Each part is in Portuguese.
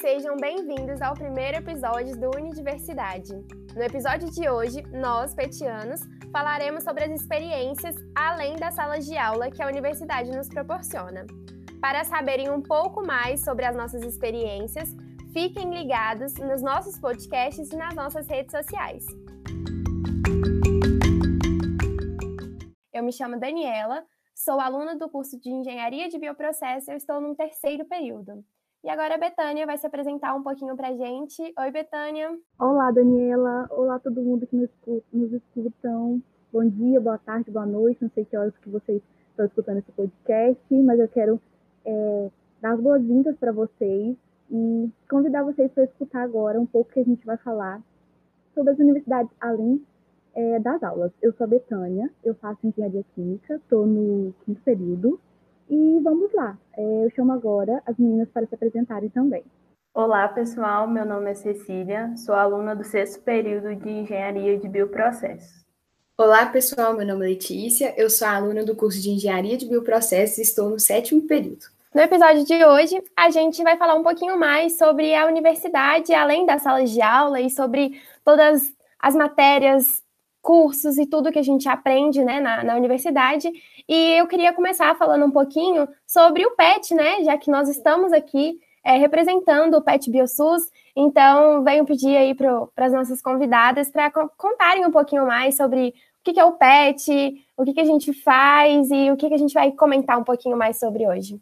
sejam bem-vindos ao primeiro episódio do Unidiversidade. No episódio de hoje, nós, petianos, falaremos sobre as experiências além das salas de aula que a universidade nos proporciona. Para saberem um pouco mais sobre as nossas experiências, fiquem ligados nos nossos podcasts e nas nossas redes sociais. Eu me chamo Daniela, sou aluna do curso de Engenharia de Bioprocesso e estou no terceiro período. E agora a Betânia vai se apresentar um pouquinho para a gente. Oi, Betânia. Olá, Daniela. Olá, todo mundo que nos, nos escutam. Bom dia, boa tarde, boa noite. Não sei que horas que vocês estão escutando esse podcast, mas eu quero é, dar as boas-vindas para vocês e convidar vocês para escutar agora um pouco que a gente vai falar sobre as universidades além é, das aulas. Eu sou a Betânia, eu faço engenharia química, estou no quinto período e vamos lá, é, eu chamo agora as meninas para se apresentarem também. Olá, pessoal, meu nome é Cecília, sou aluna do sexto período de Engenharia de Bioprocessos. Olá, pessoal, meu nome é Letícia, eu sou aluna do curso de Engenharia de Bioprocessos e estou no sétimo período. No episódio de hoje, a gente vai falar um pouquinho mais sobre a universidade, além das salas de aula, e sobre todas as matérias cursos e tudo que a gente aprende né, na, na, universidade. E eu queria começar falando um pouquinho sobre o PET, né? Já que nós estamos aqui é, representando o PET BioSUS. Então, venho pedir aí para as nossas convidadas para contarem um pouquinho mais sobre o que, que é o PET, o que, que a gente faz e o que, que a gente vai comentar um pouquinho mais sobre hoje.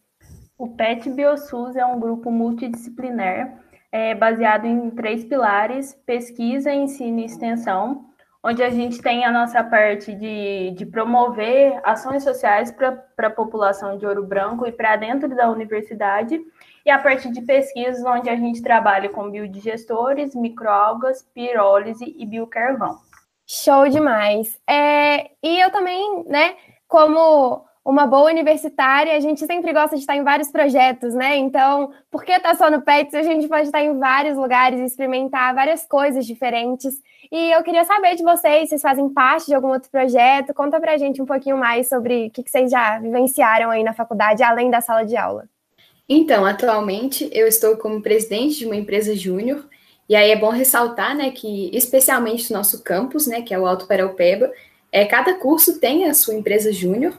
O PET BioSUS é um grupo multidisciplinar é, baseado em três pilares: pesquisa, ensino e extensão onde a gente tem a nossa parte de, de promover ações sociais para a população de Ouro Branco e para dentro da universidade, e a parte de pesquisas, onde a gente trabalha com biodigestores, microalgas, pirólise e biocarvão. Show demais! É, e eu também, né, como uma boa universitária, a gente sempre gosta de estar em vários projetos, né? Então, por que estar tá só no PETS? A gente pode estar em vários lugares, experimentar várias coisas diferentes. E eu queria saber de vocês, vocês fazem parte de algum outro projeto? Conta pra gente um pouquinho mais sobre o que vocês já vivenciaram aí na faculdade, além da sala de aula. Então, atualmente eu estou como presidente de uma empresa júnior, e aí é bom ressaltar, né, que especialmente no nosso campus, né, que é o Alto Paraupeba, é, cada curso tem a sua empresa júnior,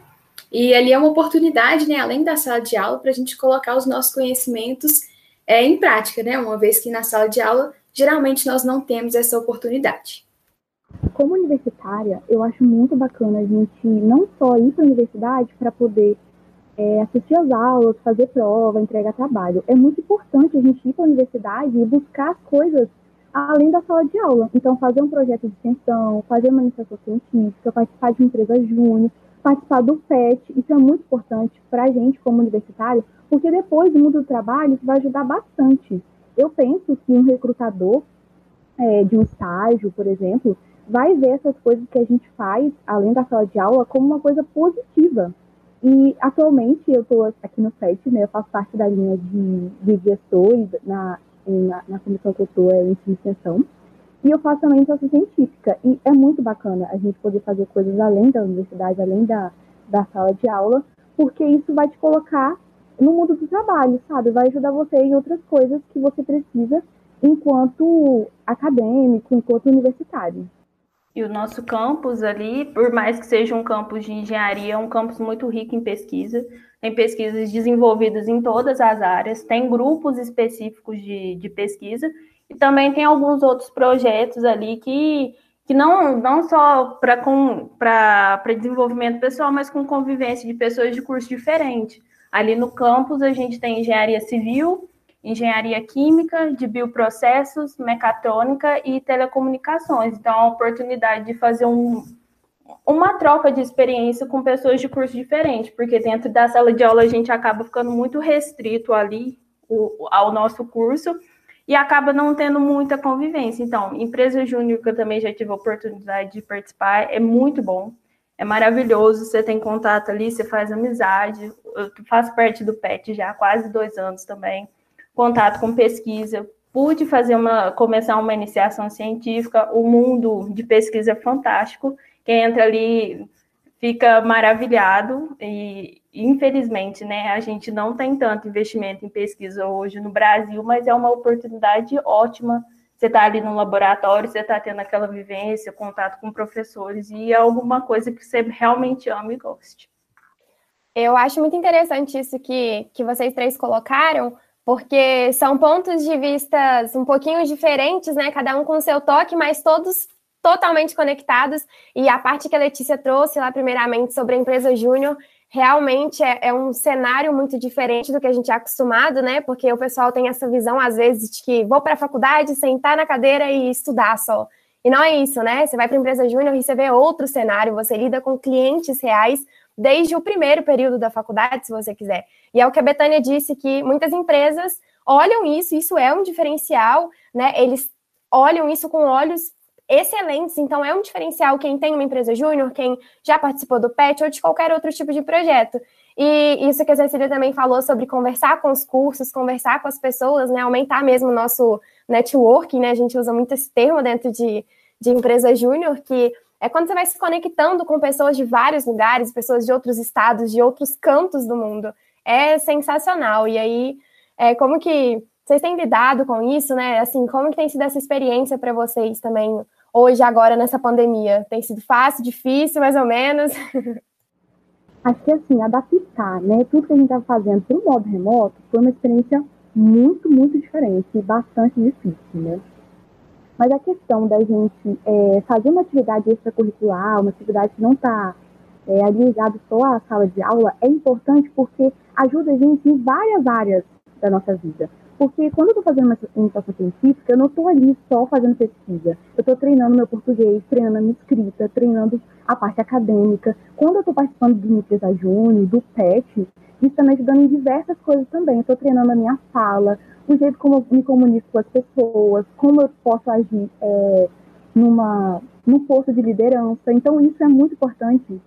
e ali é uma oportunidade, né, além da sala de aula, para a gente colocar os nossos conhecimentos é, em prática, né, uma vez que na sala de aula geralmente nós não temos essa oportunidade. Como universitária, eu acho muito bacana a gente não só ir para a universidade para poder é, assistir às aulas, fazer prova, entregar trabalho. É muito importante a gente ir para a universidade e buscar coisas além da sala de aula. Então, fazer um projeto de extensão, fazer uma iniciação científica, participar de uma empresa júnior, participar do PET, isso é muito importante para a gente como universitário, porque depois do mundo do trabalho isso vai ajudar bastante. Eu penso que um recrutador é, de um estágio, por exemplo, vai ver essas coisas que a gente faz, além da sala de aula, como uma coisa positiva. E atualmente eu estou aqui no PET, né, eu faço parte da linha de, de gestores na, na, na comissão que eu estou, é ensino extensão. E eu faço também iniciação científica. E é muito bacana a gente poder fazer coisas além da universidade, além da, da sala de aula, porque isso vai te colocar no mundo do trabalho, sabe? Vai ajudar você em outras coisas que você precisa enquanto acadêmico, enquanto universitário. E o nosso campus ali, por mais que seja um campus de engenharia, é um campus muito rico em pesquisa. Tem pesquisas desenvolvidas em todas as áreas, tem grupos específicos de, de pesquisa e também tem alguns outros projetos ali que, que não, não só para desenvolvimento pessoal, mas com convivência de pessoas de curso diferente. Ali no campus a gente tem engenharia civil, engenharia química, de bioprocessos, mecatrônica e telecomunicações. Então, a oportunidade de fazer um, uma troca de experiência com pessoas de curso diferente, porque dentro da sala de aula a gente acaba ficando muito restrito ali o, ao nosso curso e acaba não tendo muita convivência. Então, empresa júnior, que eu também já tive a oportunidade de participar, é muito bom, é maravilhoso, você tem contato ali, você faz amizade, eu faço parte do PET já há quase dois anos também, contato com pesquisa, pude fazer uma, começar uma iniciação científica, o mundo de pesquisa é fantástico, quem entra ali fica maravilhado e infelizmente, né, a gente não tem tanto investimento em pesquisa hoje no Brasil, mas é uma oportunidade ótima. Você está ali no laboratório, você está tendo aquela vivência, contato com professores e é alguma coisa que você realmente ama e goste. Eu acho muito interessante isso que, que vocês três colocaram, porque são pontos de vistas um pouquinho diferentes, né? Cada um com seu toque, mas todos totalmente conectados. E a parte que a Letícia trouxe lá, primeiramente, sobre a empresa Júnior, realmente é, é, um cenário muito diferente do que a gente é acostumado, né? Porque o pessoal tem essa visão, às vezes, de que vou para a faculdade, sentar na cadeira e estudar só. E não é isso, né? Você vai para a empresa Júnior e você vê outro cenário, você lida com clientes reais desde o primeiro período da faculdade, se você quiser. E é o que a Betânia disse, que muitas empresas olham isso, isso é um diferencial, né? Eles olham isso com olhos excelentes, então é um diferencial quem tem uma empresa júnior, quem já participou do PET ou de qualquer outro tipo de projeto. E isso que a Cecília também falou sobre conversar com os cursos, conversar com as pessoas, né? Aumentar mesmo o nosso networking, né? A gente usa muito esse termo dentro de, de empresa júnior, que é quando você vai se conectando com pessoas de vários lugares, pessoas de outros estados, de outros cantos do mundo. É sensacional. E aí, é, como que vocês têm lidado com isso, né? Assim, como que tem sido essa experiência para vocês também hoje, agora, nessa pandemia? Tem sido fácil, difícil, mais ou menos? Acho que, assim, adaptar, né? Tudo que a gente estava fazendo para o modo remoto foi uma experiência muito, muito diferente e bastante difícil, né? Mas a questão da gente é, fazer uma atividade extracurricular, uma atividade que não está é, ligada só à sala de aula, é importante porque ajuda a gente em várias áreas da nossa vida. Porque quando eu estou fazendo uma iniciação científica, eu não estou ali só fazendo pesquisa. Eu estou treinando meu português, treinando a minha escrita, treinando a parte acadêmica. Quando eu estou participando do Empresa Júnior, do PET, isso está me ajudando em diversas coisas também. Eu estou treinando a minha fala, o jeito como eu me comunico com as pessoas, como eu posso agir é, numa, num posto de liderança. Então, isso é muito importante,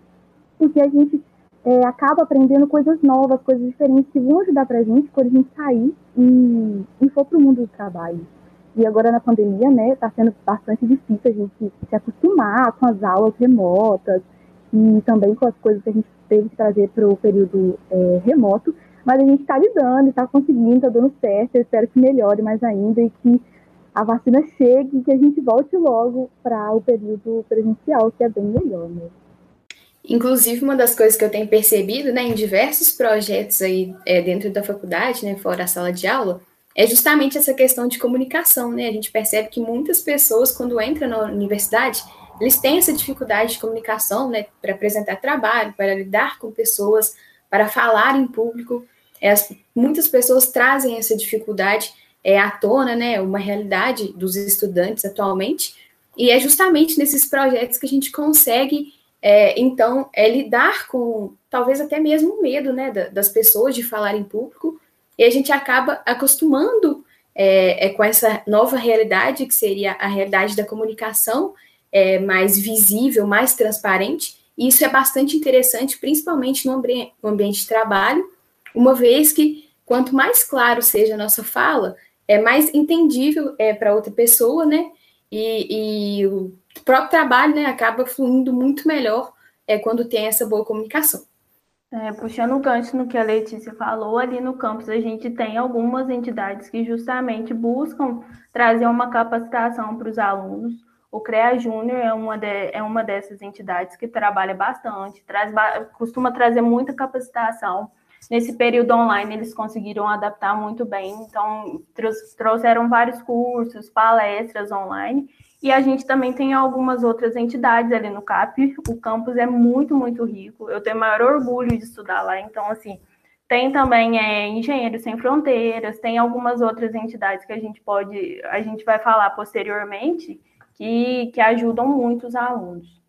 porque a gente é, acaba aprendendo coisas novas, coisas diferentes que vão ajudar para a gente quando a gente sair e, e for para o mundo do trabalho. E agora na pandemia, né, está sendo bastante difícil a gente se acostumar com as aulas remotas e também com as coisas que a gente teve que trazer para o período é, remoto. Mas a gente está lidando, está conseguindo, está dando certo. Eu espero que melhore mais ainda e que a vacina chegue e que a gente volte logo para o período presencial, que é bem melhor, né? Inclusive, uma das coisas que eu tenho percebido, né, em diversos projetos aí é, dentro da faculdade, né, fora a sala de aula, é justamente essa questão de comunicação, né? A gente percebe que muitas pessoas, quando entram na universidade, eles têm essa dificuldade de comunicação, né, para apresentar trabalho, para lidar com pessoas, para falar em público. É, as, muitas pessoas trazem essa dificuldade é, à tona, né, uma realidade dos estudantes atualmente, e é justamente nesses projetos que a gente consegue, é, então, é, lidar com talvez até mesmo o medo né, das pessoas de falar em público, e a gente acaba acostumando é, é, com essa nova realidade, que seria a realidade da comunicação é, mais visível, mais transparente, e isso é bastante interessante, principalmente no, ambi no ambiente de trabalho, uma vez que quanto mais claro seja a nossa fala, é mais entendível é, para outra pessoa, né? E, e, próprio trabalho né, acaba fluindo muito melhor é, quando tem essa boa comunicação. É, puxando o gancho no que a Letícia falou, ali no campus a gente tem algumas entidades que justamente buscam trazer uma capacitação para os alunos. O CREA Júnior é, uma é uma dessas entidades que trabalha bastante, traz, costuma trazer muita capacitação Nesse período online, eles conseguiram adaptar muito bem, então trouxeram vários cursos, palestras online, e a gente também tem algumas outras entidades ali no CAP. O campus é muito, muito rico. Eu tenho maior orgulho de estudar lá. Então, assim, tem também é, Engenheiros Sem Fronteiras, tem algumas outras entidades que a gente pode, a gente vai falar posteriormente, que, que ajudam muito os alunos.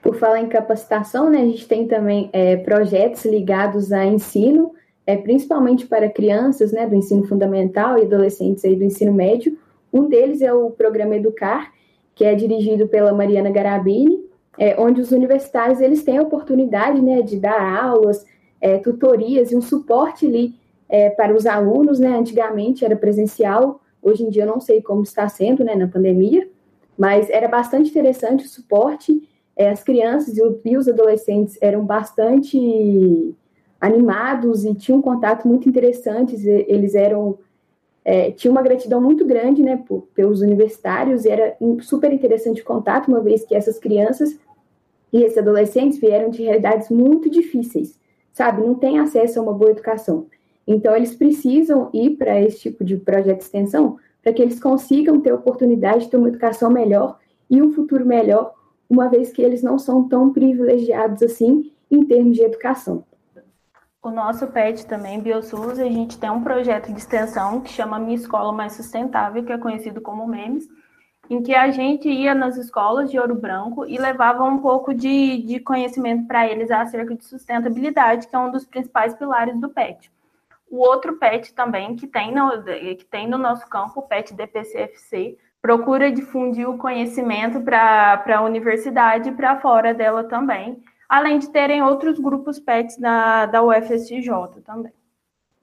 Por falar em capacitação, né, a gente tem também é, projetos ligados a ensino, é, principalmente para crianças né, do ensino fundamental e adolescentes aí do ensino médio. Um deles é o programa Educar, que é dirigido pela Mariana Garabini, é, onde os universitários eles têm a oportunidade né, de dar aulas, é, tutorias e um suporte ali é, para os alunos. Né? Antigamente era presencial, hoje em dia eu não sei como está sendo né, na pandemia, mas era bastante interessante o suporte é, as crianças e os adolescentes eram bastante animados e tinham um contato muito interessante, eles eram é, tinha uma gratidão muito grande né, por, pelos universitários, e era super interessante contato, uma vez que essas crianças e esses adolescentes vieram de realidades muito difíceis, sabe? Não têm acesso a uma boa educação. Então, eles precisam ir para esse tipo de projeto de extensão para que eles consigam ter oportunidade de ter uma educação melhor e um futuro melhor, uma vez que eles não são tão privilegiados assim em termos de educação. O nosso PET também, BioSUS, a gente tem um projeto de extensão que chama Minha Escola Mais Sustentável, que é conhecido como MEMES, em que a gente ia nas escolas de Ouro Branco e levava um pouco de, de conhecimento para eles acerca de sustentabilidade, que é um dos principais pilares do PET. O outro PET também que tem no, que tem no nosso campo, o PET DPCFC, procura difundir o conhecimento para a universidade e para fora dela também, além de terem outros grupos PETs da, da UFSJ também.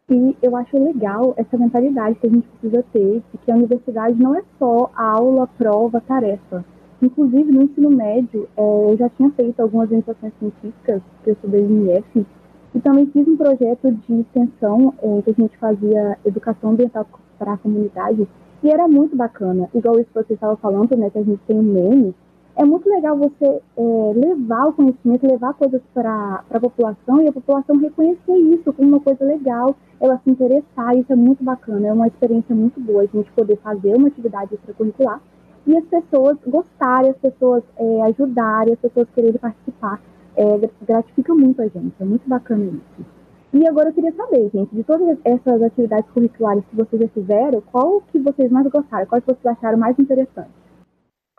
E eu acho legal essa mentalidade que a gente precisa ter, de que a universidade não é só aula, prova, tarefa. Inclusive, no ensino médio, é, eu já tinha feito algumas iniciações científicas, que eu estudei em IF, e também fiz um projeto de extensão é, que a gente fazia educação ambiental para a comunidade, e era muito bacana. Igual isso que você estava falando, né, que a gente tem um meme, é muito legal você é, levar o conhecimento, levar coisas para a população e a população reconhecer isso como uma coisa legal, ela se interessar, isso é muito bacana, é uma experiência muito boa a gente poder fazer uma atividade extracurricular e as pessoas gostarem, as pessoas é, ajudarem, as pessoas quererem participar, é, gratifica muito a gente, é muito bacana isso. E agora eu queria saber, gente, de todas essas atividades curriculares que vocês já fizeram, qual que vocês mais gostaram, qual que vocês acharam mais interessante?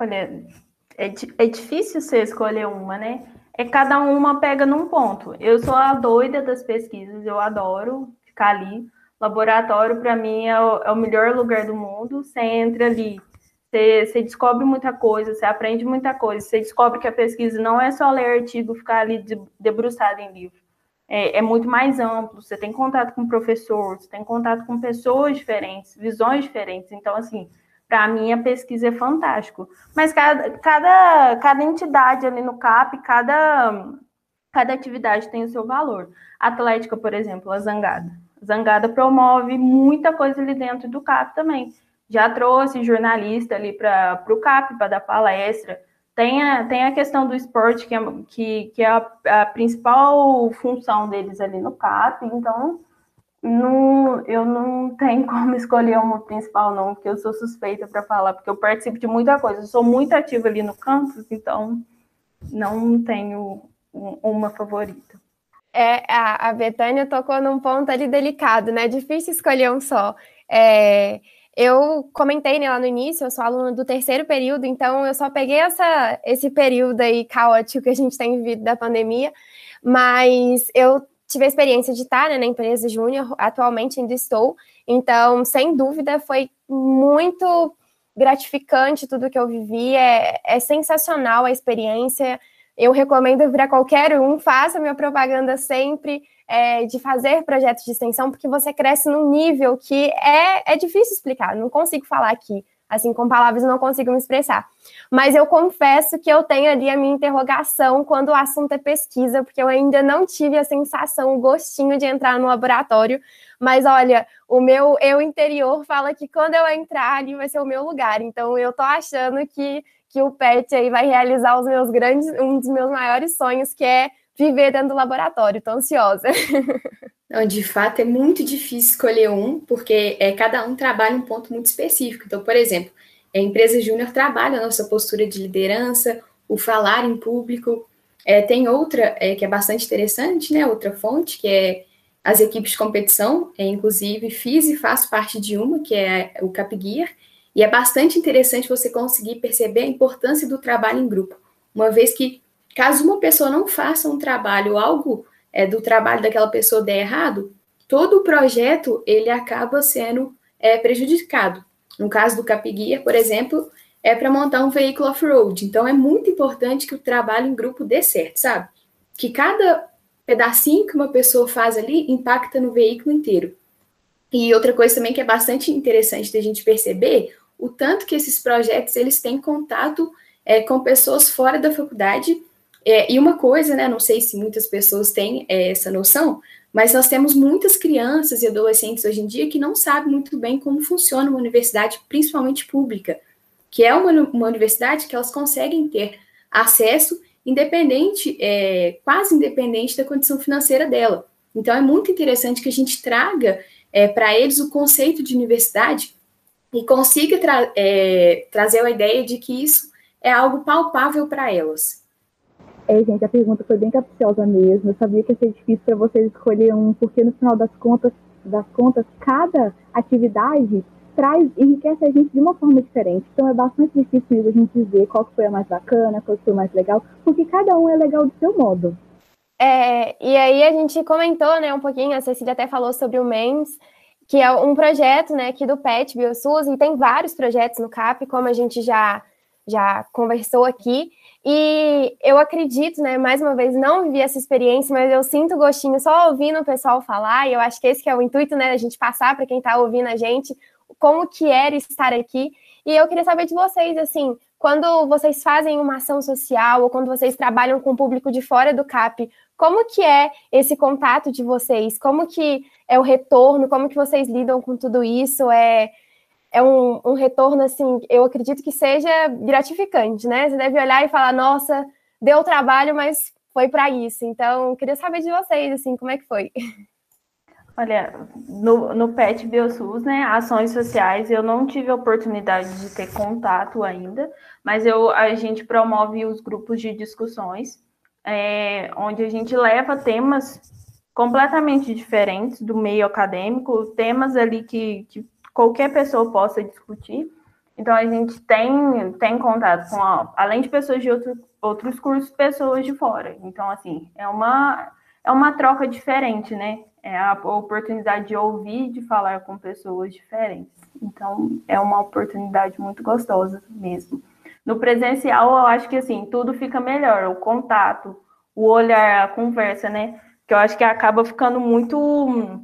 Olha, é, é difícil você escolher uma, né? É cada uma pega num ponto. Eu sou a doida das pesquisas, eu adoro ficar ali. Laboratório, para mim, é o, é o, melhor lugar do mundo. Você entra ali, você, você, descobre muita coisa, você aprende muita coisa. Você descobre que a pesquisa não é só ler artigo, ficar ali debruçado em livro. É, é muito mais amplo. Você tem contato com professores, você tem contato com pessoas diferentes, visões diferentes. Então, assim, para mim, a pesquisa é fantástico. Mas cada, cada, cada entidade ali no CAP, cada, cada atividade tem o seu valor. A Atlética, por exemplo, a Zangada. A Zangada promove muita coisa ali dentro do CAP também. Já trouxe jornalista ali para o CAP para dar palestra. Tem a, tem a questão do esporte, que é, que, que é a, a principal função deles ali no CAP. Então, não, eu não tenho como escolher uma principal, não, porque eu sou suspeita para falar, porque eu participo de muita coisa. Eu sou muito ativa ali no campus, então não tenho uma favorita. É, a, a Betânia tocou num ponto ali delicado, né? Difícil escolher um só. É, eu comentei né, lá no início, eu sou aluna do terceiro período, então eu só peguei essa, esse período aí caótico que a gente tem vivido da pandemia, mas eu tive a experiência de estar né, na empresa júnior, atualmente ainda estou, então, sem dúvida, foi muito gratificante tudo que eu vivi, é, é sensacional a experiência, eu recomendo para qualquer um, faça minha propaganda sempre, é, de fazer projetos de extensão, porque você cresce num nível que é, é difícil explicar, não consigo falar aqui, assim, com palavras não consigo me expressar. Mas eu confesso que eu tenho ali a minha interrogação quando o assunto é pesquisa, porque eu ainda não tive a sensação, o gostinho de entrar no laboratório. Mas olha, o meu eu interior fala que quando eu entrar ali vai ser o meu lugar. Então eu tô achando que, que o PET aí vai realizar os meus grandes, um dos meus maiores sonhos, que é viver dentro do laboratório. Tô ansiosa. Não, de fato, é muito difícil escolher um, porque é, cada um trabalha um ponto muito específico. Então, por exemplo, a empresa júnior trabalha a nossa postura de liderança, o falar em público. É, tem outra é, que é bastante interessante, né? Outra fonte, que é as equipes de competição. É, inclusive, fiz e faço parte de uma, que é o Capgear, e é bastante interessante você conseguir perceber a importância do trabalho em grupo, uma vez que, caso uma pessoa não faça um trabalho, algo é, do trabalho daquela pessoa der errado, todo o projeto ele acaba sendo é, prejudicado. No caso do Capiguia, por exemplo, é para montar um veículo off-road. Então é muito importante que o trabalho em grupo dê certo, sabe? Que cada pedacinho que uma pessoa faz ali impacta no veículo inteiro. E outra coisa também que é bastante interessante da gente perceber, o tanto que esses projetos eles têm contato é, com pessoas fora da faculdade. É, e uma coisa, né, não sei se muitas pessoas têm é, essa noção, mas nós temos muitas crianças e adolescentes hoje em dia que não sabem muito bem como funciona uma universidade, principalmente pública, que é uma, uma universidade que elas conseguem ter acesso independente, é, quase independente da condição financeira dela. Então é muito interessante que a gente traga é, para eles o conceito de universidade e consiga tra é, trazer a ideia de que isso é algo palpável para elas. É, gente, a pergunta foi bem capciosa mesmo. Eu sabia que ia ser difícil para vocês escolher um, porque no final das contas, das contas, cada atividade traz, enriquece a gente de uma forma diferente. Então é bastante difícil mesmo a gente dizer qual foi a mais bacana, qual foi a mais legal, porque cada um é legal do seu modo. É, e aí a gente comentou, né, um pouquinho, a Cecília até falou sobre o MENS, que é um projeto, né, aqui do PET BioSUS, e tem vários projetos no CAP, como a gente já, já conversou aqui, e eu acredito, né, mais uma vez, não vivi essa experiência, mas eu sinto gostinho só ouvindo o pessoal falar, e eu acho que esse que é o intuito, né, a gente passar para quem está ouvindo a gente, como que era estar aqui, e eu queria saber de vocês, assim, quando vocês fazem uma ação social, ou quando vocês trabalham com o público de fora do CAP, como que é esse contato de vocês? Como que é o retorno? Como que vocês lidam com tudo isso? É, é um, um retorno, assim, eu acredito que seja gratificante, né? Você deve olhar e falar, nossa, deu trabalho, mas foi para isso. Então, queria saber de vocês, assim, como é que foi? Olha, no, no PET BioSUS, né, ações sociais, eu não tive a oportunidade de ter contato ainda, mas eu, a gente promove os grupos de discussões é, onde a gente leva temas completamente diferentes do meio acadêmico, temas ali que, que qualquer pessoa possa discutir. Então, a gente tem, tem contato com, a, além de pessoas de outro, outros cursos, pessoas de fora. Então, assim, é uma, é uma troca diferente, né? É a oportunidade de ouvir, de falar com pessoas diferentes. Então, é uma oportunidade muito gostosa mesmo. No presencial, eu acho que assim, tudo fica melhor, o contato, o olhar, a conversa, né? Que eu acho que acaba ficando muito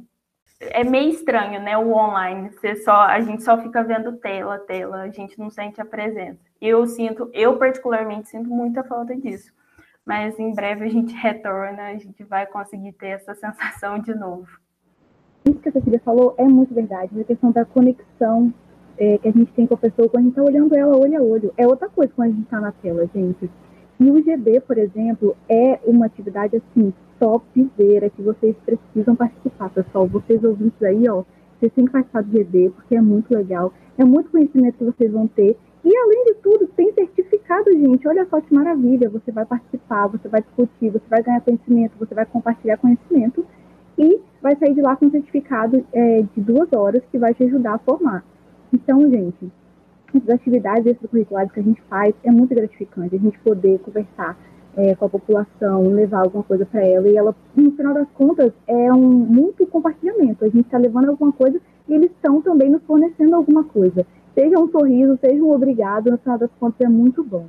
é meio estranho, né? O online, você só a gente só fica vendo tela, tela, a gente não sente a presença. Eu sinto, eu particularmente sinto muita falta disso. Mas em breve a gente retorna, a gente vai conseguir ter essa sensação de novo. Isso que a Cecília falou é muito verdade, a questão da conexão é, que a gente tem com a pessoa quando a gente está olhando ela olho a olho. É outra coisa quando a gente está na tela, gente. E o GB, por exemplo, é uma atividade assim, topzera, que vocês precisam participar, pessoal. Vocês ouvintes aí, ó, vocês têm que participar do GB, porque é muito legal. É muito conhecimento que vocês vão ter. E além de tudo, tem certificado, gente. Olha só que maravilha. Você vai participar, você vai discutir, você vai ganhar conhecimento, você vai compartilhar conhecimento e vai sair de lá com um certificado é, de duas horas que vai te ajudar a formar. Então, gente, as atividades extracurriculares que a gente faz é muito gratificante. A gente poder conversar é, com a população, levar alguma coisa para ela. E ela, no final das contas, é um muito compartilhamento. A gente está levando alguma coisa e eles estão também nos fornecendo alguma coisa. Seja um sorriso, seja um obrigado, no final das contas é muito bom.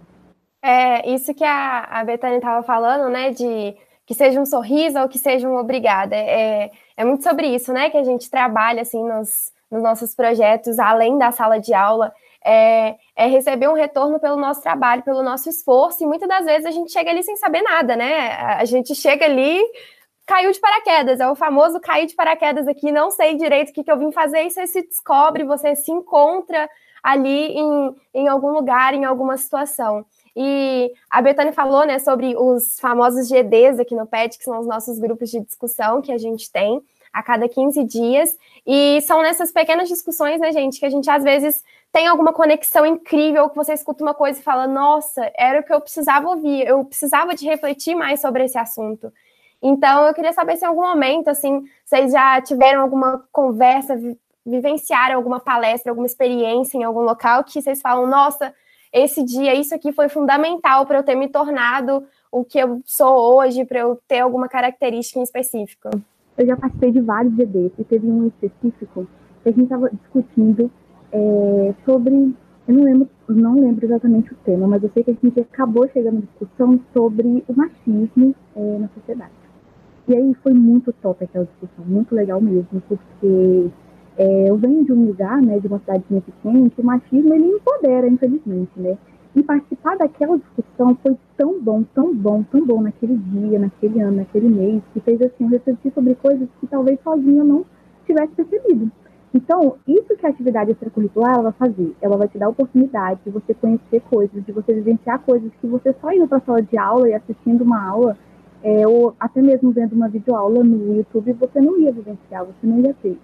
É, isso que a, a Betânia estava falando, né, de que seja um sorriso ou que seja um obrigado. É, é, é muito sobre isso, né, que a gente trabalha, assim, nos, nos nossos projetos, além da sala de aula, é, é, receber um retorno pelo nosso trabalho, pelo nosso esforço, e muitas das vezes a gente chega ali sem saber nada, né? A gente chega ali, caiu de paraquedas, é o famoso cair de paraquedas aqui, não sei direito o que, que eu vim fazer, e você se descobre, você se encontra ali em, em algum lugar, em alguma situação. E a Betânia falou né, sobre os famosos GDs aqui no PET, que são os nossos grupos de discussão que a gente tem a cada 15 dias. E são nessas pequenas discussões, né, gente, que a gente às vezes tem alguma conexão incrível, que você escuta uma coisa e fala: Nossa, era o que eu precisava ouvir, eu precisava de refletir mais sobre esse assunto. Então, eu queria saber se em algum momento, assim, vocês já tiveram alguma conversa, vivenciaram alguma palestra, alguma experiência em algum local que vocês falam: Nossa, esse dia, isso aqui foi fundamental para eu ter me tornado o que eu sou hoje, para eu ter alguma característica em específico. Eu já participei de vários GDs e teve um específico que a gente estava discutindo é, sobre. Eu não lembro, não lembro exatamente o tema, mas eu sei que a gente acabou chegando à discussão sobre o machismo é, na sociedade. E aí foi muito top aquela discussão, muito legal mesmo, porque é, eu venho de um lugar, né, de uma cidade pequena, que o machismo ele empodera, infelizmente, né? E participar daquela discussão foi tão bom, tão bom, tão bom naquele dia, naquele ano, naquele mês, que fez assim eu refletir sobre coisas que talvez sozinha eu não tivesse percebido. Então, isso que a atividade extracurricular ela vai fazer, ela vai te dar a oportunidade de você conhecer coisas, de você vivenciar coisas que você só indo para a sala de aula e assistindo uma aula, é, ou até mesmo vendo uma videoaula no YouTube, você não ia vivenciar, você não ia ter.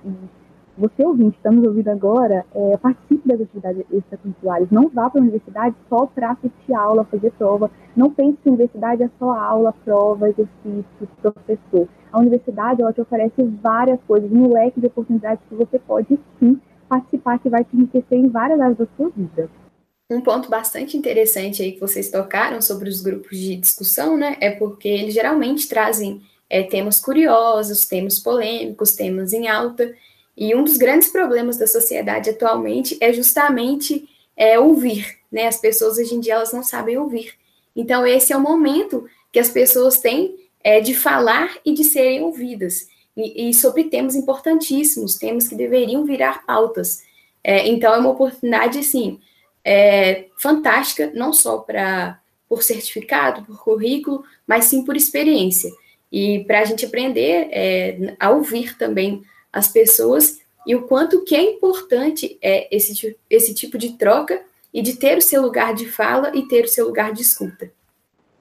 Você ouvinte, está nos ouvindo agora, é, participe das atividades extracurriculares. Não vá para a universidade só para assistir aula, fazer prova. Não pense que a universidade é só aula, prova, exercício, professor. A universidade ela te oferece várias coisas, um leque de oportunidades que você pode sim participar, que vai te enriquecer em várias áreas da sua vida. Um ponto bastante interessante aí que vocês tocaram sobre os grupos de discussão, né, é porque eles geralmente trazem é, temas curiosos, temas polêmicos, temas em alta, e um dos grandes problemas da sociedade atualmente é justamente é, ouvir, né? As pessoas hoje em dia elas não sabem ouvir. Então esse é o momento que as pessoas têm é, de falar e de serem ouvidas e, e, sobre temas importantíssimos, temas que deveriam virar pautas. É, então é uma oportunidade, sim, é, fantástica, não só para por certificado, por currículo, mas sim por experiência e para a gente aprender é, a ouvir também as pessoas e o quanto que é importante é esse, esse tipo de troca e de ter o seu lugar de fala e ter o seu lugar de escuta.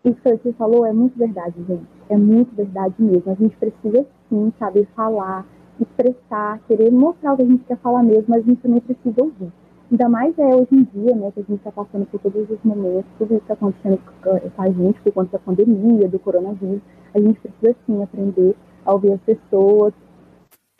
Isso que você falou é muito verdade, gente. É muito verdade mesmo. A gente precisa sim saber falar, expressar, querer mostrar o que a gente quer falar mesmo, mas a gente também precisa ouvir. Ainda mais é hoje em dia, né, que a gente está passando por todos os momentos, tudo isso está acontecendo com a gente por conta da pandemia, do coronavírus. A gente precisa sim aprender a ouvir as pessoas,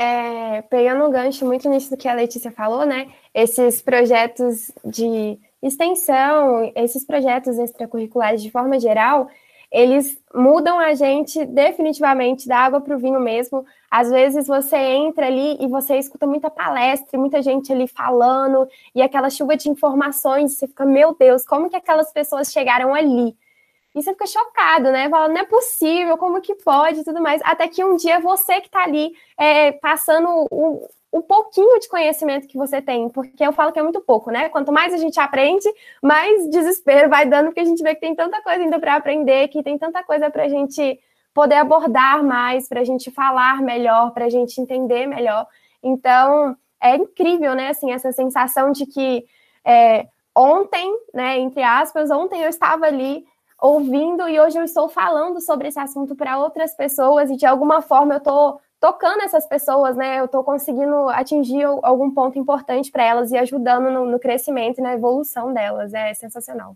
é, pegando um gancho muito nisso do que a Letícia falou, né? Esses projetos de extensão, esses projetos extracurriculares de forma geral, eles mudam a gente definitivamente da água para o vinho mesmo. Às vezes você entra ali e você escuta muita palestra, muita gente ali falando, e aquela chuva de informações, você fica, meu Deus, como que aquelas pessoas chegaram ali? E você fica chocado, né? Fala, não é possível, como que pode e tudo mais. Até que um dia você que está ali é, passando o, o pouquinho de conhecimento que você tem, porque eu falo que é muito pouco, né? Quanto mais a gente aprende, mais desespero vai dando, porque a gente vê que tem tanta coisa ainda para aprender, que tem tanta coisa para a gente poder abordar mais, para a gente falar melhor, para a gente entender melhor. Então, é incrível, né? Assim, essa sensação de que é, ontem, né, entre aspas, ontem eu estava ali ouvindo e hoje eu estou falando sobre esse assunto para outras pessoas e de alguma forma eu estou tocando essas pessoas, né? Eu estou conseguindo atingir algum ponto importante para elas e ajudando no, no, crescimento e na evolução delas. É sensacional.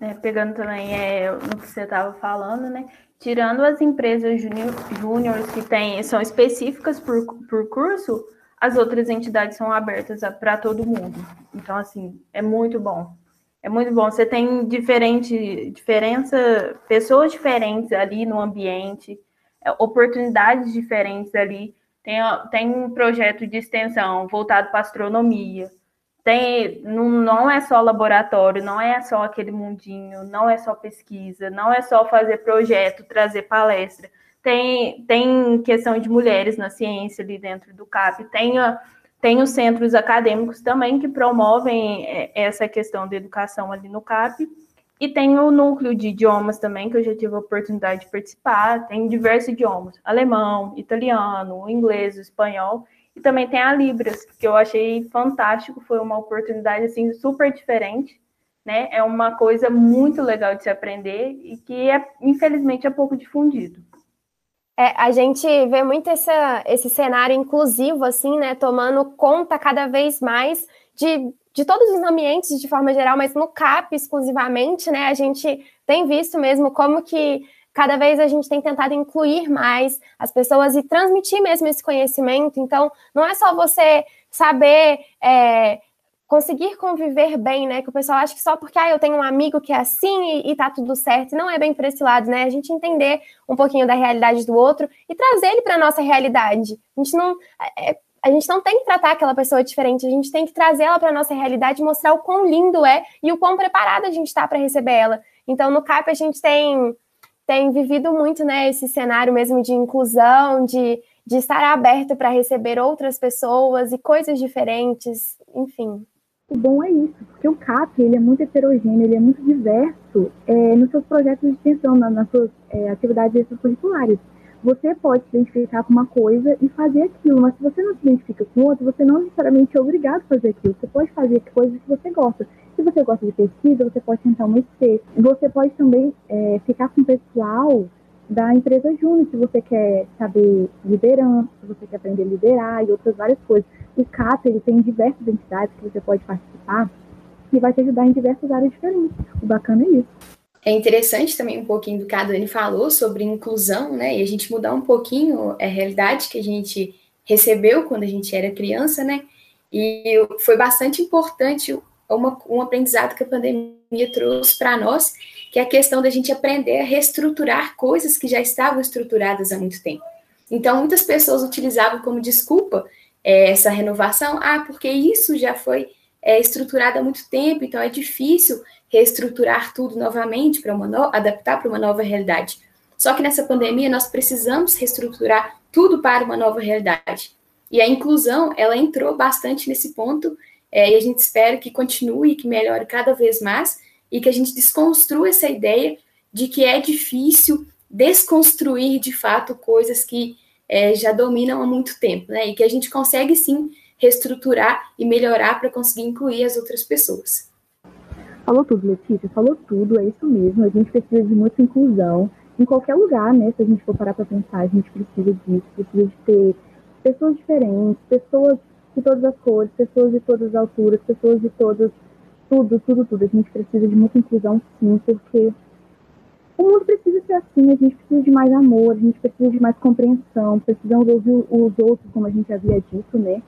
É, pegando também é, no que você estava falando, né? Tirando as empresas júniores que tem, são específicas por, por curso, as outras entidades são abertas para todo mundo. Então, assim, é muito bom. É muito bom. Você tem diferente diferença, pessoas diferentes ali no ambiente, é, oportunidades diferentes ali. Tem, tem um projeto de extensão voltado para astronomia. Tem, não, não é só laboratório, não é só aquele mundinho, não é só pesquisa, não é só fazer projeto, trazer palestra. Tem, tem questão de mulheres na ciência ali dentro do CAP, tem a, tem os centros acadêmicos também que promovem é, essa questão da educação ali no CAP. E tem o núcleo de idiomas também, que eu já tive a oportunidade de participar. Tem diversos idiomas: alemão, italiano, inglês, espanhol. E também tem a Libras, que eu achei fantástico. Foi uma oportunidade assim super diferente. Né? É uma coisa muito legal de se aprender e que, é, infelizmente, é pouco difundido. É, a gente vê muito essa, esse cenário inclusivo, assim, né, tomando conta cada vez mais de, de todos os ambientes de forma geral, mas no CAP exclusivamente, né, a gente tem visto mesmo como que cada vez a gente tem tentado incluir mais as pessoas e transmitir mesmo esse conhecimento. Então, não é só você saber é, conseguir conviver bem, né? Que o pessoal acha que só porque ah, eu tenho um amigo que é assim e, e tá tudo certo, não é bem por esse lado, né? A gente entender um pouquinho da realidade do outro e trazer ele para nossa realidade. A gente não é, a gente não tem que tratar aquela pessoa diferente, a gente tem que trazer ela para nossa realidade, mostrar o quão lindo é e o quão preparada a gente está para receber ela. Então, no CAP a gente tem tem vivido muito, né, esse cenário mesmo de inclusão, de, de estar aberto para receber outras pessoas e coisas diferentes, enfim. O bom é isso, porque o CAP ele é muito heterogêneo, ele é muito diverso é, nos seus projetos de extensão, na, nas suas é, atividades extracurriculares. Você pode se identificar com uma coisa e fazer aquilo, mas se você não se identifica com outra, você não necessariamente é obrigado a fazer aquilo. Você pode fazer coisas que você gosta. Se você gosta de pesquisa, você pode tentar uma IC. Você pode também é, ficar com o pessoal da empresa júnior, se você quer saber liderança, se você quer aprender a liderar e outras várias coisas. O CAP, ele tem diversas entidades que você pode participar e vai te ajudar em diversas áreas diferentes. O bacana é isso. É interessante também um pouquinho do que a Dani falou sobre inclusão, né? E a gente mudar um pouquinho a realidade que a gente recebeu quando a gente era criança, né? E foi bastante importante uma, um aprendizado que a pandemia trouxe para nós, que é a questão da gente aprender a reestruturar coisas que já estavam estruturadas há muito tempo. Então, muitas pessoas utilizavam como desculpa é, essa renovação, ah, porque isso já foi é, estruturado há muito tempo, então é difícil reestruturar tudo novamente para uma no... adaptar para uma nova realidade. Só que nessa pandemia nós precisamos reestruturar tudo para uma nova realidade. E a inclusão, ela entrou bastante nesse ponto, é, e a gente espera que continue, que melhore cada vez mais, e que a gente desconstrua essa ideia de que é difícil desconstruir de fato coisas que é, já dominam há muito tempo, né? E que a gente consegue sim reestruturar e melhorar para conseguir incluir as outras pessoas. Falou tudo, Letícia, falou tudo, é isso mesmo. A gente precisa de muita inclusão em qualquer lugar, né? Se a gente for parar para pensar, a gente precisa disso, precisa de ter pessoas diferentes, pessoas de todas as cores, pessoas de todas as alturas, pessoas de todas, tudo, tudo, tudo. A gente precisa de muita inclusão, sim, porque o mundo precisa ser assim, a gente precisa de mais amor, a gente precisa de mais compreensão, precisamos ouvir os outros, como a gente havia dito, né?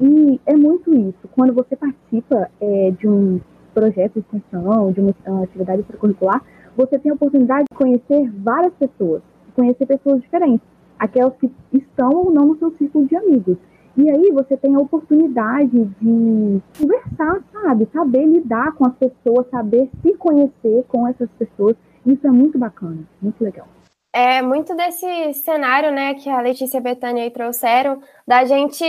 E é muito isso. Quando você participa é, de um projeto de extensão, de uma, uma atividade extracurricular, você tem a oportunidade de conhecer várias pessoas, conhecer pessoas diferentes, aquelas que estão ou não no seu círculo de amigos. E aí você tem a oportunidade de conversar, sabe? Saber lidar com as pessoas, saber se conhecer com essas pessoas. Isso é muito bacana, muito legal. É muito desse cenário, né, que a Letícia e a Betânia aí trouxeram, da gente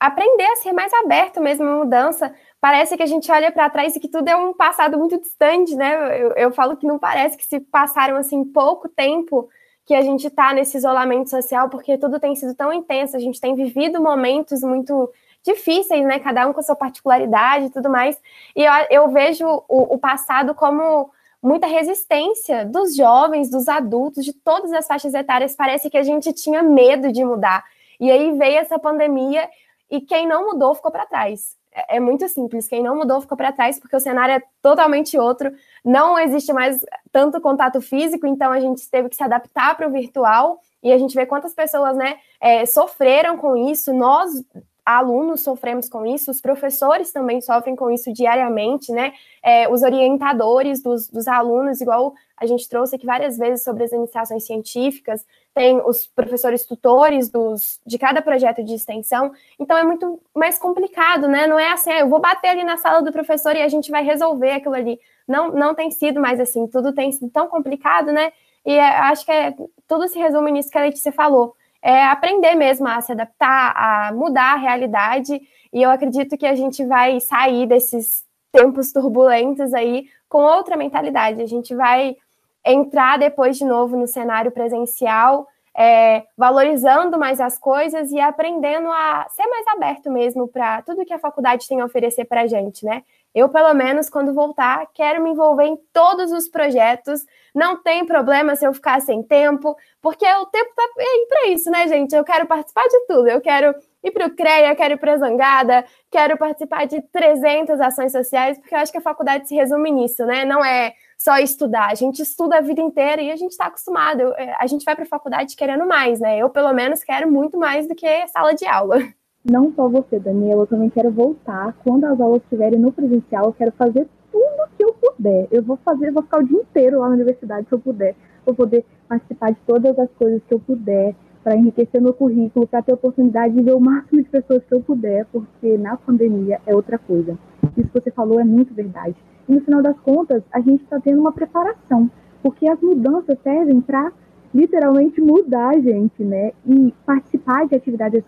aprender a ser mais aberto mesmo à mudança, parece que a gente olha para trás e que tudo é um passado muito distante, né? Eu, eu, falo que não parece que se passaram assim pouco tempo que a gente está nesse isolamento social, porque tudo tem sido tão intenso, a gente tem vivido momentos muito difíceis, né? Cada um com a sua particularidade e tudo mais. E eu, eu vejo o, o passado como muita resistência dos jovens, dos adultos, de todas as faixas etárias. Parece que a gente tinha medo de mudar. E aí veio essa pandemia e quem não mudou ficou para trás. É, é muito simples. Quem não mudou ficou para trás porque o cenário é totalmente outro. Não existe mais tanto contato físico, então a gente teve que se adaptar para o virtual e a gente vê quantas pessoas, né, é, sofreram com isso. Nós alunos sofremos com isso, os professores também sofrem com isso diariamente, né? É, os orientadores dos, dos, alunos, igual a gente trouxe aqui várias vezes sobre as iniciações científicas, tem os professores tutores dos, de cada projeto de extensão, então é muito mais complicado, né? Não é assim, ah, eu vou bater ali na sala do professor e a gente vai resolver aquilo ali. Não, não tem sido mais assim, tudo tem sido tão complicado, né? E é, acho que é, tudo se resume nisso que a Letícia falou é aprender mesmo a se adaptar, a mudar a realidade. E eu acredito que a gente vai sair desses tempos turbulentos aí com outra mentalidade. A gente vai entrar depois de novo no cenário presencial, é, valorizando mais as coisas e aprendendo a ser mais aberto mesmo para tudo que a faculdade tem a oferecer para a gente, né? Eu, pelo menos, quando voltar, quero me envolver em todos os projetos. Não tem problema se eu ficar sem tempo, porque o tempo tá aí para isso, né, gente? Eu quero participar de tudo. Eu quero ir para o CREA, quero ir para a Zangada, quero participar de 300 ações sociais, porque eu acho que a faculdade se resume nisso, né? Não é só estudar. A gente estuda a vida inteira e a gente está acostumado. É, a gente vai para a faculdade querendo mais, né? Eu, pelo menos, quero muito mais do que sala de aula. Não só você, Daniela, eu também quero voltar. Quando as aulas estiverem no presencial, eu quero fazer tudo que eu puder. Eu vou fazer, eu vou ficar o dia inteiro lá na universidade se eu puder. Vou poder participar de todas as coisas que eu puder, para enriquecer meu currículo, para ter oportunidade de ver o máximo de pessoas que eu puder, porque na pandemia é outra coisa. Isso que você falou é muito verdade. E no final das contas, a gente está tendo uma preparação, porque as mudanças servem para literalmente mudar a gente, né? E participar de atividades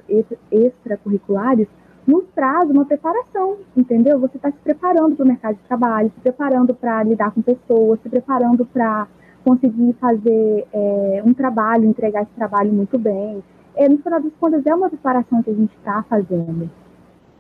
extracurriculares nos traz uma preparação, entendeu? Você está se preparando para o mercado de trabalho, se preparando para lidar com pessoas, se preparando para conseguir fazer é, um trabalho, entregar esse trabalho muito bem. É, no final das contas, é uma preparação que a gente está fazendo.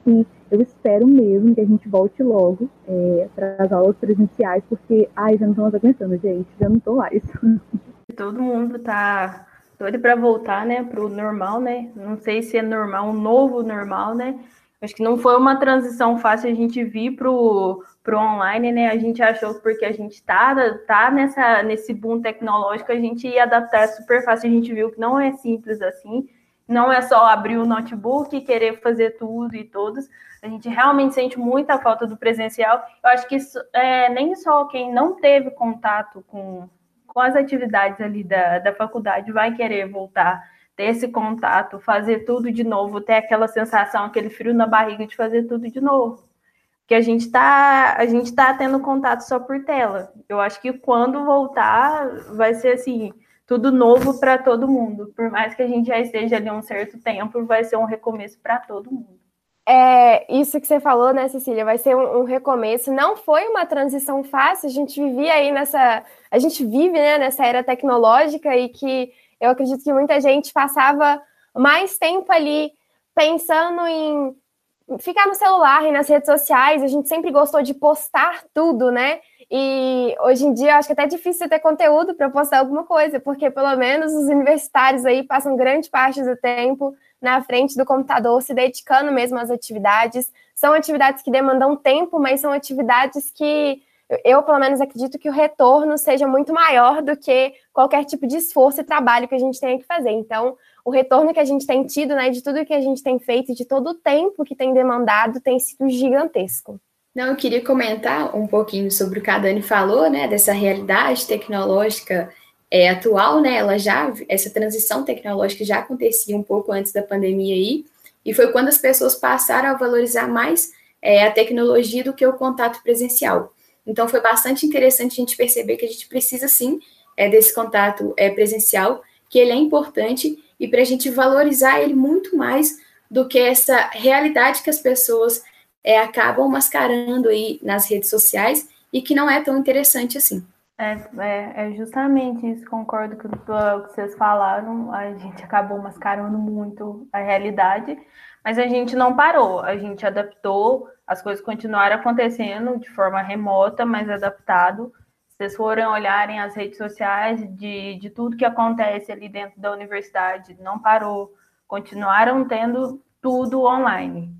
E eu espero mesmo que a gente volte logo é, para as aulas presenciais, porque, ai, já não estamos aguentando, gente, já não estou mais. Todo mundo está doido para voltar, né, para o normal, né? Não sei se é normal, um novo normal, né? Acho que não foi uma transição fácil a gente vir para o online, né? A gente achou que porque a gente está tá nessa, nesse boom tecnológico, a gente ia adaptar super fácil. A gente viu que não é simples assim. Não é só abrir o notebook querer fazer tudo e todos. A gente realmente sente muita falta do presencial. Eu acho que isso, é, nem só quem não teve contato com, com as atividades ali da, da faculdade vai querer voltar, ter esse contato, fazer tudo de novo, ter aquela sensação, aquele frio na barriga de fazer tudo de novo. Que a gente está a gente tá tendo contato só por tela. Eu acho que quando voltar vai ser assim, tudo novo para todo mundo. Por mais que a gente já esteja ali um certo tempo, vai ser um recomeço para todo mundo. É, isso que você falou, né, Cecília, vai ser um, um, recomeço. Não foi uma transição fácil, a gente vivia aí nessa. A gente vive né, nessa era tecnológica e que eu acredito que muita gente passava mais tempo ali pensando em ficar no celular e nas redes sociais. A gente sempre gostou de postar tudo, né? E hoje em dia acho que é até difícil ter conteúdo para postar alguma coisa, porque pelo menos os universitários aí passam grande parte do tempo na frente do computador, se dedicando mesmo às atividades. São atividades que demandam tempo, mas são atividades que eu, pelo menos, acredito que o retorno seja muito maior do que qualquer tipo de esforço e trabalho que a gente tenha que fazer. Então, o retorno que a gente tem tido, né, de tudo que a gente tem feito, de todo o tempo que tem demandado, tem sido gigantesco. Não, eu queria comentar um pouquinho sobre o que a Dani falou, né, dessa realidade tecnológica é, atual, né, ela já, essa transição tecnológica já acontecia um pouco antes da pandemia aí, e foi quando as pessoas passaram a valorizar mais é, a tecnologia do que o contato presencial. Então, foi bastante interessante a gente perceber que a gente precisa, sim, é, desse contato é, presencial, que ele é importante, e para a gente valorizar ele muito mais do que essa realidade que as pessoas é, acabam mascarando aí nas redes sociais e que não é tão interessante assim. É, é, é, justamente isso, concordo com o que vocês falaram. A gente acabou mascarando muito a realidade, mas a gente não parou, a gente adaptou, as coisas continuaram acontecendo de forma remota, mas adaptado. Vocês forem olharem as redes sociais de, de tudo que acontece ali dentro da universidade, não parou, continuaram tendo tudo online.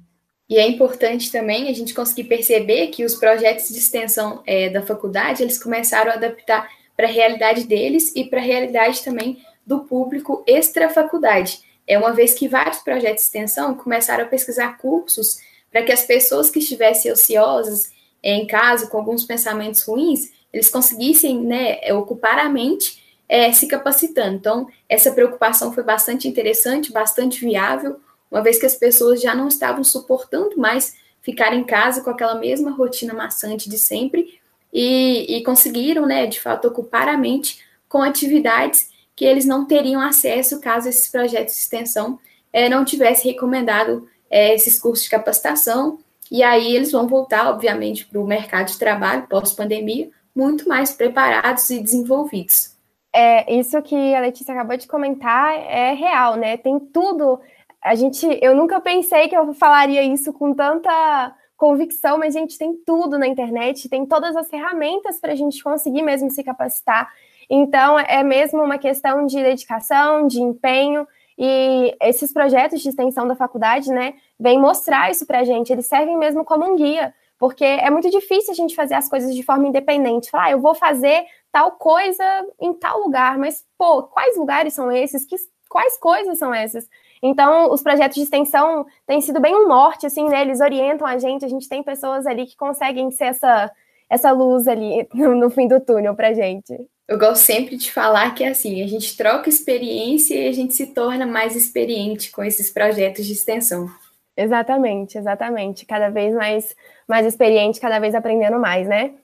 E é importante também a gente conseguir perceber que os projetos de extensão é, da faculdade, eles começaram a adaptar para a realidade deles e para a realidade também do público extra-faculdade. É uma vez que vários projetos de extensão começaram a pesquisar cursos para que as pessoas que estivessem ociosas é, em casa, com alguns pensamentos ruins, eles conseguissem né, ocupar a mente é, se capacitando. Então, essa preocupação foi bastante interessante, bastante viável, uma vez que as pessoas já não estavam suportando mais ficar em casa com aquela mesma rotina maçante de sempre e, e conseguiram, né, de fato, ocupar a mente com atividades que eles não teriam acesso caso esses projetos de extensão é, não tivessem recomendado é, esses cursos de capacitação. E aí eles vão voltar, obviamente, para o mercado de trabalho pós-pandemia, muito mais preparados e desenvolvidos. É, isso que a Letícia acabou de comentar é real, né? Tem tudo a gente, eu nunca pensei que eu falaria isso com tanta convicção, mas a gente tem tudo na internet, tem todas as ferramentas para a gente conseguir mesmo se capacitar. Então, é mesmo uma questão de dedicação, de empenho, e esses projetos de extensão da faculdade, né, vêm mostrar isso para a gente, eles servem mesmo como um guia, porque é muito difícil a gente fazer as coisas de forma independente. Falar, ah, eu vou fazer tal coisa em tal lugar, mas, pô, quais lugares são esses? Que, quais coisas são essas? Então, os projetos de extensão têm sido bem um norte, assim, né? Eles orientam a gente, a gente tem pessoas ali que conseguem ser essa, essa luz ali no, no fim do túnel pra gente. Eu gosto sempre de falar que é assim, a gente troca experiência e a gente se torna mais experiente com esses projetos de extensão. Exatamente, exatamente. Cada vez mais, mais experiente, cada vez aprendendo mais, né?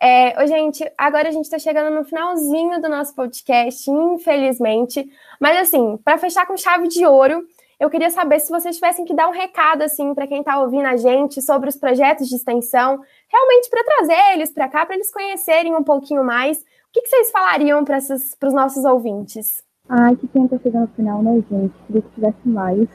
É, ô, gente, agora a gente está chegando no finalzinho do nosso podcast, infelizmente. Mas, assim, para fechar com chave de ouro, eu queria saber se vocês tivessem que dar um recado assim para quem está ouvindo a gente sobre os projetos de extensão, realmente para trazer eles para cá, para eles conhecerem um pouquinho mais. O que, que vocês falariam para os nossos ouvintes? Ai, que pena tá chegando no final, né, gente? Queria que tivesse mais.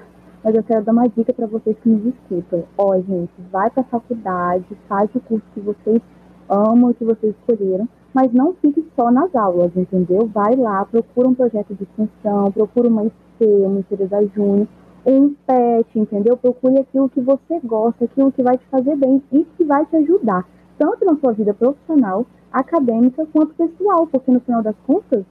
Mas eu quero dar uma dica para vocês que nos escutam. Ó, gente, vai para a faculdade, faz o curso que vocês amam, que vocês escolheram, mas não fique só nas aulas, entendeu? Vai lá, procura um projeto de extensão, procura uma IC, uma empresa júnior, um PET, entendeu? Procure aquilo que você gosta, aquilo que vai te fazer bem e que vai te ajudar, tanto na sua vida profissional, acadêmica, quanto pessoal, porque no final das contas,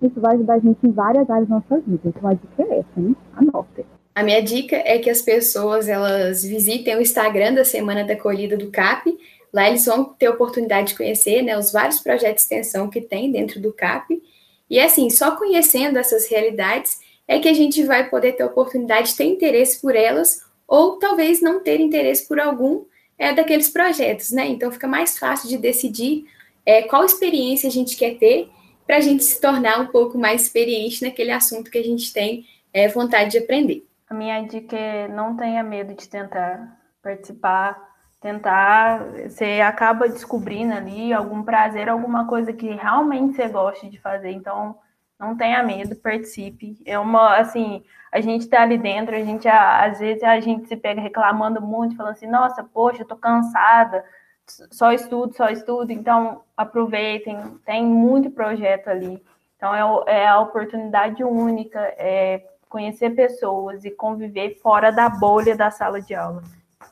isso vai ajudar a gente em várias áreas da nossa vida. Então a dica é essa, né? Anotem. A minha dica é que as pessoas elas visitem o Instagram da Semana da Colhida do CAP. Lá eles vão ter a oportunidade de conhecer né, os vários projetos de extensão que tem dentro do CAP. E assim, só conhecendo essas realidades é que a gente vai poder ter a oportunidade de ter interesse por elas ou talvez não ter interesse por algum é, daqueles projetos, né? Então fica mais fácil de decidir é, qual experiência a gente quer ter para a gente se tornar um pouco mais experiente naquele assunto que a gente tem é, vontade de aprender. A minha dica é não tenha medo de tentar participar, tentar, você acaba descobrindo ali algum prazer, alguma coisa que realmente você gosta de fazer. Então, não tenha medo, participe. É uma, assim, a gente tá ali dentro, a gente, às vezes, a gente se pega reclamando muito, falando assim, nossa, poxa, eu tô cansada, só estudo, só estudo. Então, aproveitem, tem muito projeto ali. Então, é, é a oportunidade única, é conhecer pessoas e conviver fora da bolha da sala de aula.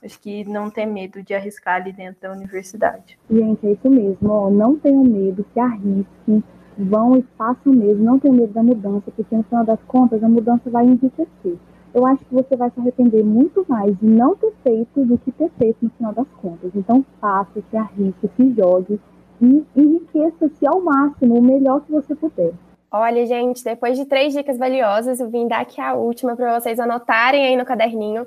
Acho que não ter medo de arriscar ali dentro da universidade. Gente, é isso mesmo. Ó, não tenham medo, se arrisquem vão e façam mesmo, não tenham medo da mudança, porque no final das contas a mudança vai enriquecer. Eu acho que você vai se arrepender muito mais de não ter feito do que ter feito no final das contas. Então faça, se arrisque, se jogue e enriqueça-se ao máximo, o melhor que você puder. Olha, gente, depois de três dicas valiosas, eu vim dar aqui a última para vocês anotarem aí no caderninho,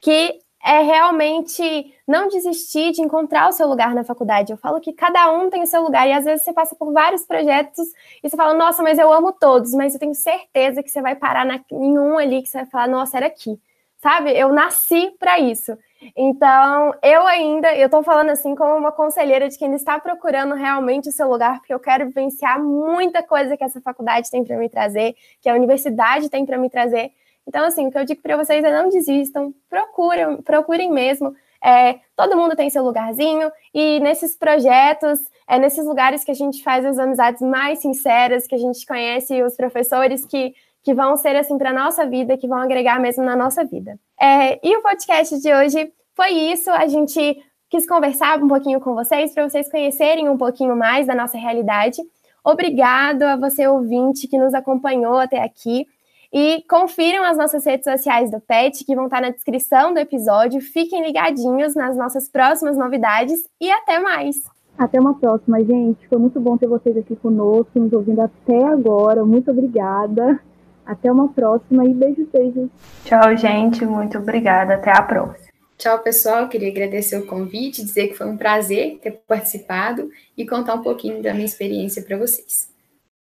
que é realmente não desistir de encontrar o seu lugar na faculdade. Eu falo que cada um tem o seu lugar e às vezes você passa por vários projetos e você fala, nossa, mas eu amo todos, mas eu tenho certeza que você vai parar em um ali que você vai falar, nossa, era aqui. Sabe? Eu nasci para isso. Então, eu ainda, eu tô falando assim como uma conselheira de quem está procurando realmente o seu lugar, porque eu quero vivenciar muita coisa que essa faculdade tem para me trazer, que a universidade tem para me trazer. Então, assim, o que eu digo para vocês é não desistam, procurem, procurem mesmo. É, todo mundo tem seu lugarzinho, e nesses projetos, é nesses lugares que a gente faz as amizades mais sinceras, que a gente conhece os professores que, que vão ser assim para a nossa vida, que vão agregar mesmo na nossa vida. É, e o podcast de hoje foi isso. A gente quis conversar um pouquinho com vocês, para vocês conhecerem um pouquinho mais da nossa realidade. Obrigado a você, ouvinte, que nos acompanhou até aqui. E confiram as nossas redes sociais do PET, que vão estar na descrição do episódio. Fiquem ligadinhos nas nossas próximas novidades e até mais! Até uma próxima, gente. Foi muito bom ter vocês aqui conosco, nos ouvindo até agora. Muito obrigada. Até uma próxima e beijos, beijos. Tchau, gente. Muito obrigada. Até a próxima. Tchau, pessoal. Queria agradecer o convite, dizer que foi um prazer ter participado e contar um pouquinho da minha experiência para vocês.